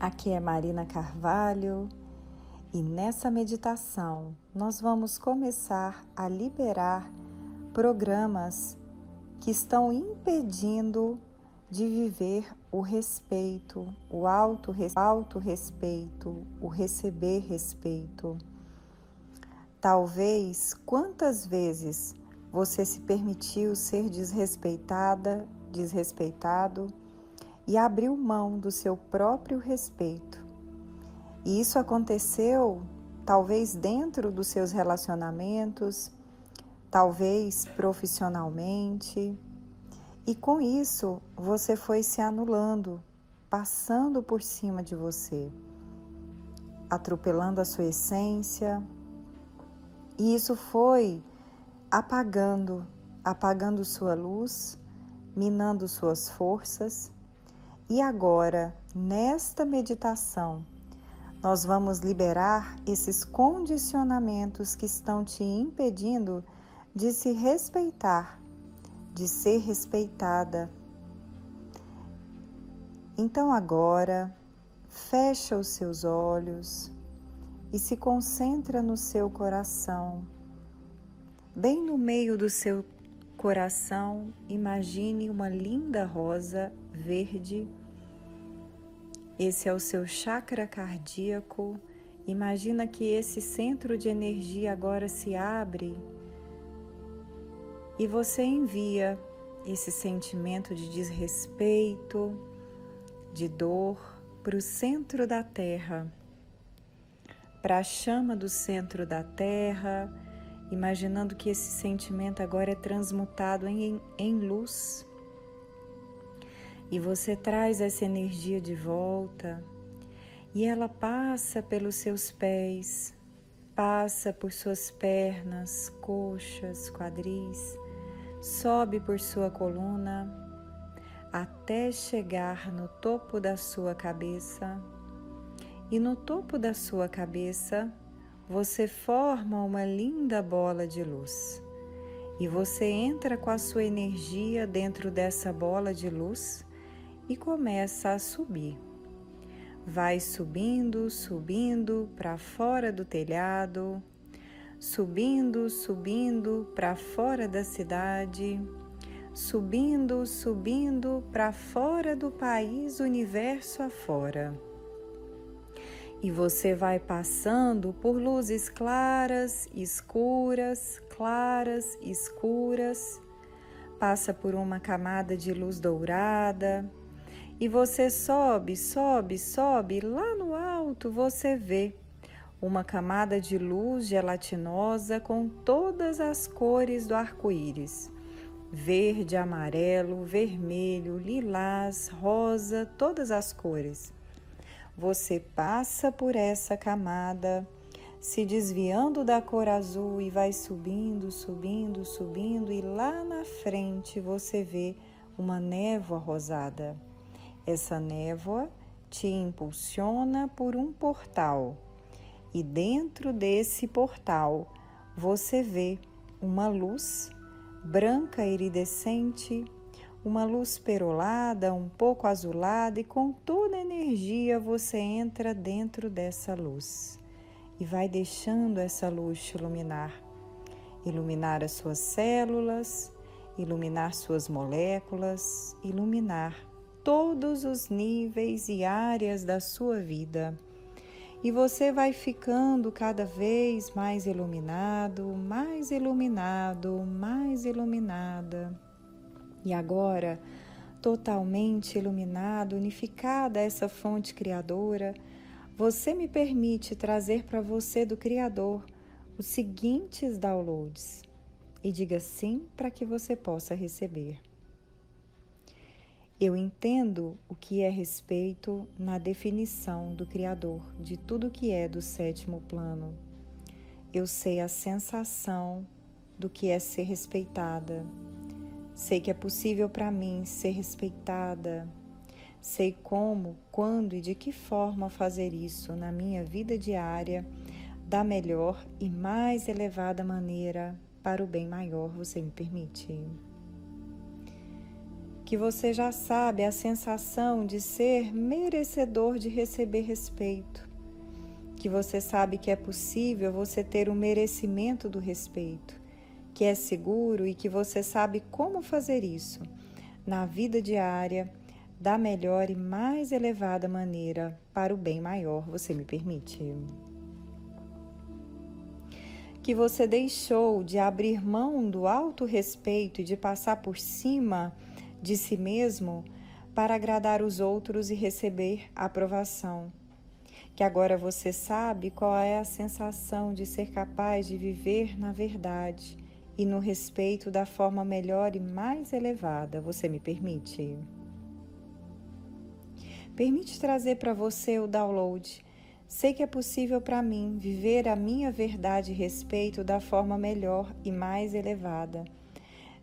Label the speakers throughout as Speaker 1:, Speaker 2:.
Speaker 1: Aqui é Marina Carvalho e nessa meditação nós vamos começar a liberar programas que estão impedindo de viver o respeito, o auto-respeito, o receber respeito. Talvez quantas vezes você se permitiu ser desrespeitada, desrespeitado e abriu mão do seu próprio respeito. E isso aconteceu talvez dentro dos seus relacionamentos, talvez profissionalmente, e com isso você foi se anulando, passando por cima de você, atropelando a sua essência. E isso foi apagando, apagando sua luz, minando suas forças. E agora, nesta meditação, nós vamos liberar esses condicionamentos que estão te impedindo de se respeitar de ser respeitada. Então agora, fecha os seus olhos e se concentra no seu coração. Bem no meio do seu coração, imagine uma linda rosa verde. Esse é o seu chakra cardíaco. Imagina que esse centro de energia agora se abre e você envia esse sentimento de desrespeito, de dor para o centro da Terra, para a chama do centro da Terra, imaginando que esse sentimento agora é transmutado em, em luz. E você traz essa energia de volta e ela passa pelos seus pés, passa por suas pernas, coxas, quadris sobe por sua coluna até chegar no topo da sua cabeça. E no topo da sua cabeça você forma uma linda bola de luz. E você entra com a sua energia dentro dessa bola de luz e começa a subir. Vai subindo, subindo para fora do telhado, subindo, subindo para fora da cidade, subindo, subindo para fora do país, universo afora. E você vai passando por luzes claras, escuras, claras, escuras, passa por uma camada de luz dourada, e você sobe, sobe, sobe, lá no alto você vê uma camada de luz gelatinosa com todas as cores do arco-íris: verde, amarelo, vermelho, lilás, rosa, todas as cores. Você passa por essa camada, se desviando da cor azul e vai subindo, subindo, subindo, e lá na frente você vê uma névoa rosada. Essa névoa te impulsiona por um portal e dentro desse portal você vê uma luz branca iridescente, uma luz perolada, um pouco azulada, e com toda a energia você entra dentro dessa luz. E vai deixando essa luz iluminar. Iluminar as suas células, iluminar suas moléculas, iluminar todos os níveis e áreas da sua vida. E você vai ficando cada vez mais iluminado, mais iluminado, mais iluminada. E agora, totalmente iluminado, unificada essa fonte criadora, você me permite trazer para você do Criador os seguintes downloads e diga sim para que você possa receber. Eu entendo o que é respeito na definição do Criador de tudo que é do sétimo plano. Eu sei a sensação do que é ser respeitada. Sei que é possível para mim ser respeitada. Sei como, quando e de que forma fazer isso na minha vida diária da melhor e mais elevada maneira para o bem maior, você me permite? Que você já sabe a sensação de ser merecedor de receber respeito. Que você sabe que é possível você ter o merecimento do respeito, que é seguro e que você sabe como fazer isso na vida diária da melhor e mais elevada maneira para o bem maior, você me permite? que você deixou de abrir mão do alto respeito e de passar por cima de si mesmo para agradar os outros e receber aprovação. Que agora você sabe qual é a sensação de ser capaz de viver na verdade e no respeito da forma melhor e mais elevada. Você me permite? Permite trazer para você o download Sei que é possível para mim viver a minha verdade e respeito da forma melhor e mais elevada.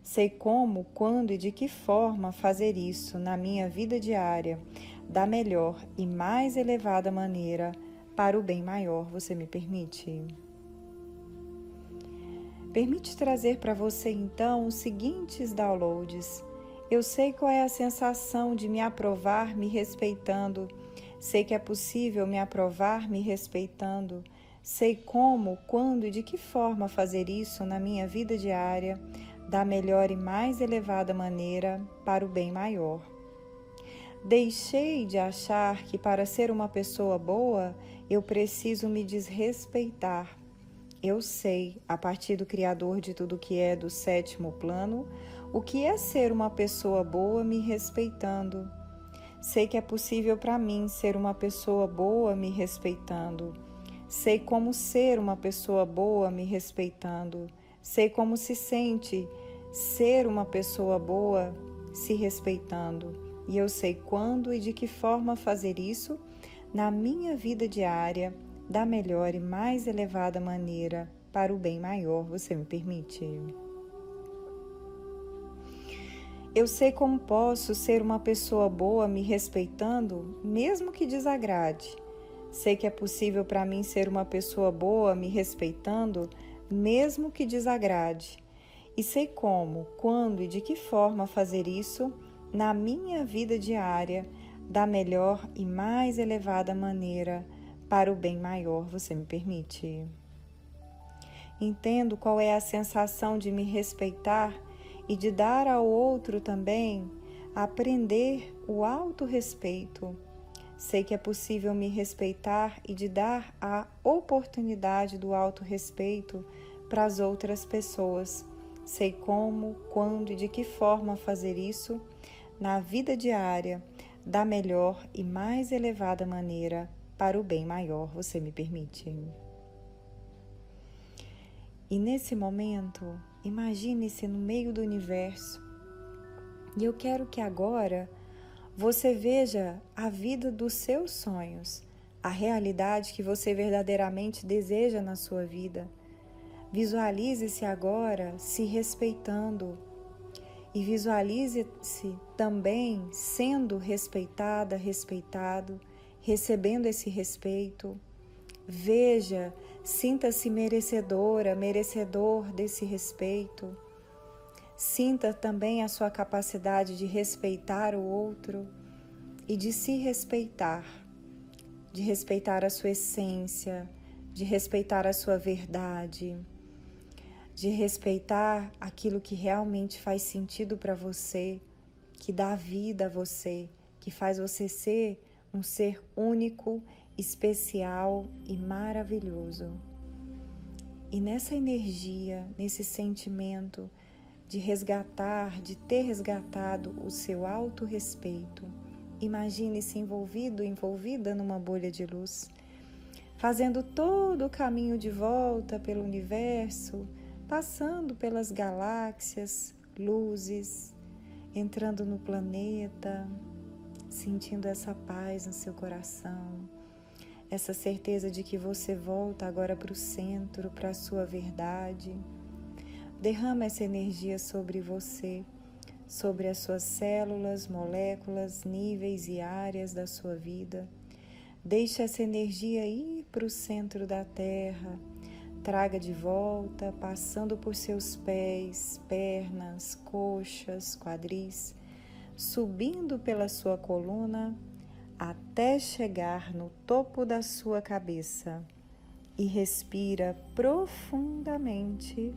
Speaker 1: Sei como, quando e de que forma fazer isso na minha vida diária, da melhor e mais elevada maneira, para o bem maior, você me permite? Permite trazer para você então os seguintes downloads. Eu sei qual é a sensação de me aprovar me respeitando Sei que é possível me aprovar me respeitando. Sei como, quando e de que forma fazer isso na minha vida diária, da melhor e mais elevada maneira, para o bem maior. Deixei de achar que para ser uma pessoa boa eu preciso me desrespeitar. Eu sei, a partir do Criador de tudo que é do sétimo plano, o que é ser uma pessoa boa me respeitando Sei que é possível para mim ser uma pessoa boa me respeitando. Sei como ser uma pessoa boa me respeitando. Sei como se sente ser uma pessoa boa se respeitando. E eu sei quando e de que forma fazer isso na minha vida diária da melhor e mais elevada maneira para o bem maior. Você me permite? Eu sei como posso ser uma pessoa boa me respeitando, mesmo que desagrade. Sei que é possível para mim ser uma pessoa boa me respeitando, mesmo que desagrade. E sei como, quando e de que forma fazer isso na minha vida diária da melhor e mais elevada maneira para o bem maior. Você me permite? Entendo qual é a sensação de me respeitar e de dar ao outro também aprender o autorrespeito. Sei que é possível me respeitar e de dar a oportunidade do autorrespeito para as outras pessoas. Sei como, quando e de que forma fazer isso na vida diária da melhor e mais elevada maneira para o bem maior. Você me permite? E nesse momento, Imagine-se no meio do universo. E eu quero que agora você veja a vida dos seus sonhos, a realidade que você verdadeiramente deseja na sua vida. Visualize-se agora se respeitando e visualize-se também sendo respeitada, respeitado, recebendo esse respeito. Veja Sinta-se merecedora, merecedor desse respeito. Sinta também a sua capacidade de respeitar o outro e de se respeitar, de respeitar a sua essência, de respeitar a sua verdade, de respeitar aquilo que realmente faz sentido para você, que dá vida a você, que faz você ser um ser único especial e maravilhoso. E nessa energia, nesse sentimento de resgatar, de ter resgatado o seu autorrespeito, imagine-se envolvido, envolvida numa bolha de luz, fazendo todo o caminho de volta pelo universo, passando pelas galáxias, luzes, entrando no planeta, sentindo essa paz no seu coração essa certeza de que você volta agora para o centro, para a sua verdade. Derrama essa energia sobre você, sobre as suas células, moléculas, níveis e áreas da sua vida. Deixe essa energia ir para o centro da Terra, Traga de volta, passando por seus pés, pernas, coxas, quadris, subindo pela sua coluna até chegar no topo da sua cabeça. E respira profundamente.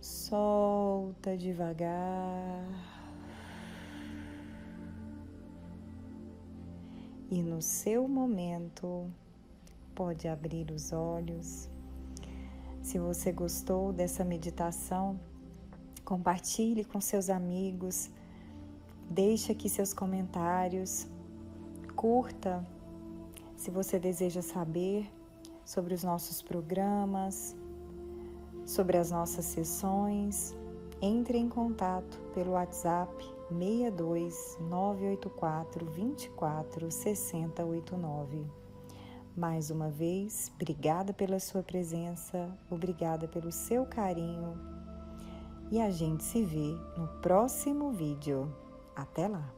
Speaker 1: Solta devagar. E no seu momento, pode abrir os olhos. Se você gostou dessa meditação, compartilhe com seus amigos, deixe aqui seus comentários, curta. Se você deseja saber sobre os nossos programas, sobre as nossas sessões, entre em contato pelo WhatsApp 62 984 24 6089. Mais uma vez, obrigada pela sua presença, obrigada pelo seu carinho e a gente se vê no próximo vídeo. Até lá!